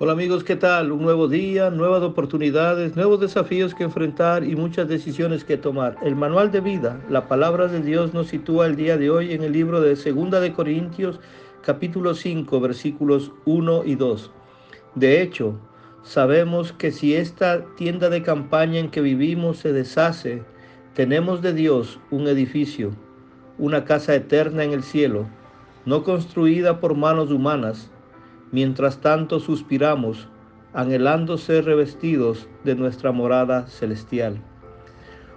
Hola amigos, ¿qué tal? Un nuevo día, nuevas oportunidades, nuevos desafíos que enfrentar y muchas decisiones que tomar. El manual de vida, la palabra de Dios nos sitúa el día de hoy en el libro de Segunda de Corintios, capítulo 5, versículos 1 y 2. De hecho, sabemos que si esta tienda de campaña en que vivimos se deshace, tenemos de Dios un edificio, una casa eterna en el cielo, no construida por manos humanas Mientras tanto suspiramos, anhelando ser revestidos de nuestra morada celestial.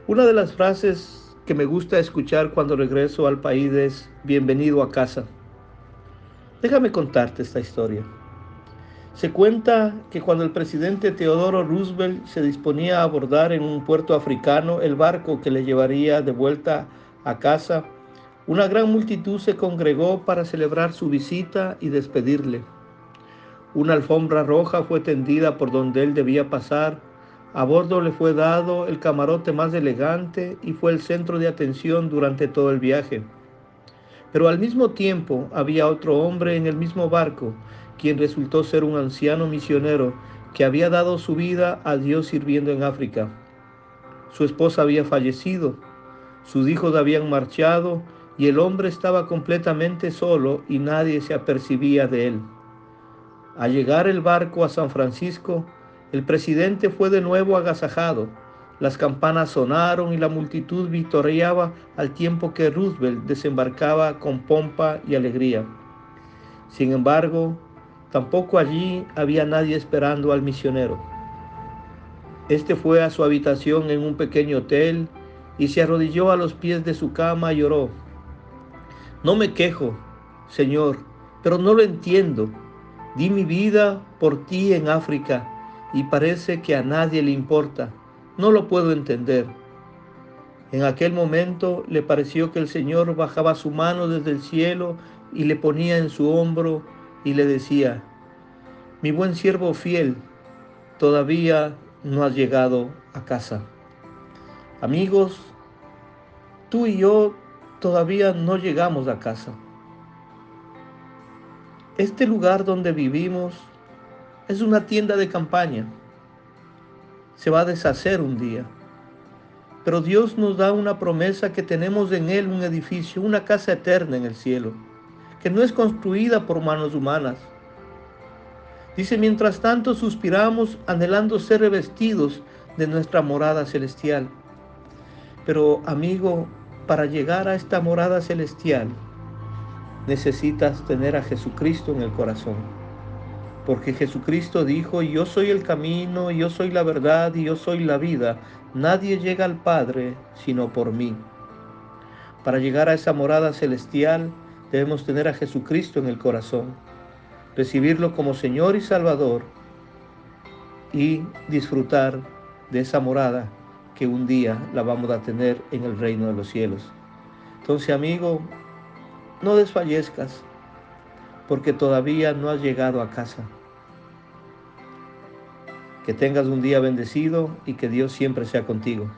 Una de las frases que me gusta escuchar cuando regreso al país es bienvenido a casa. Déjame contarte esta historia. Se cuenta que cuando el presidente Teodoro Roosevelt se disponía a abordar en un puerto africano el barco que le llevaría de vuelta a casa, una gran multitud se congregó para celebrar su visita y despedirle. Una alfombra roja fue tendida por donde él debía pasar. A bordo le fue dado el camarote más elegante y fue el centro de atención durante todo el viaje. Pero al mismo tiempo había otro hombre en el mismo barco, quien resultó ser un anciano misionero que había dado su vida a Dios sirviendo en África. Su esposa había fallecido, sus hijos habían marchado y el hombre estaba completamente solo y nadie se apercibía de él. Al llegar el barco a San Francisco, el presidente fue de nuevo agasajado. Las campanas sonaron y la multitud victoriaba al tiempo que Roosevelt desembarcaba con pompa y alegría. Sin embargo, tampoco allí había nadie esperando al misionero. Este fue a su habitación en un pequeño hotel y se arrodilló a los pies de su cama y lloró. No me quejo, Señor, pero no lo entiendo. Di mi vida por ti en África y parece que a nadie le importa. No lo puedo entender. En aquel momento le pareció que el Señor bajaba su mano desde el cielo y le ponía en su hombro y le decía, mi buen siervo fiel, todavía no has llegado a casa. Amigos, tú y yo todavía no llegamos a casa. Este lugar donde vivimos es una tienda de campaña. Se va a deshacer un día. Pero Dios nos da una promesa que tenemos en Él un edificio, una casa eterna en el cielo, que no es construida por manos humanas. Dice, mientras tanto suspiramos anhelando ser revestidos de nuestra morada celestial. Pero amigo, para llegar a esta morada celestial, necesitas tener a Jesucristo en el corazón. Porque Jesucristo dijo, yo soy el camino, yo soy la verdad y yo soy la vida. Nadie llega al Padre sino por mí. Para llegar a esa morada celestial debemos tener a Jesucristo en el corazón, recibirlo como Señor y Salvador y disfrutar de esa morada que un día la vamos a tener en el reino de los cielos. Entonces, amigo, no desfallezcas, porque todavía no has llegado a casa. Que tengas un día bendecido y que Dios siempre sea contigo.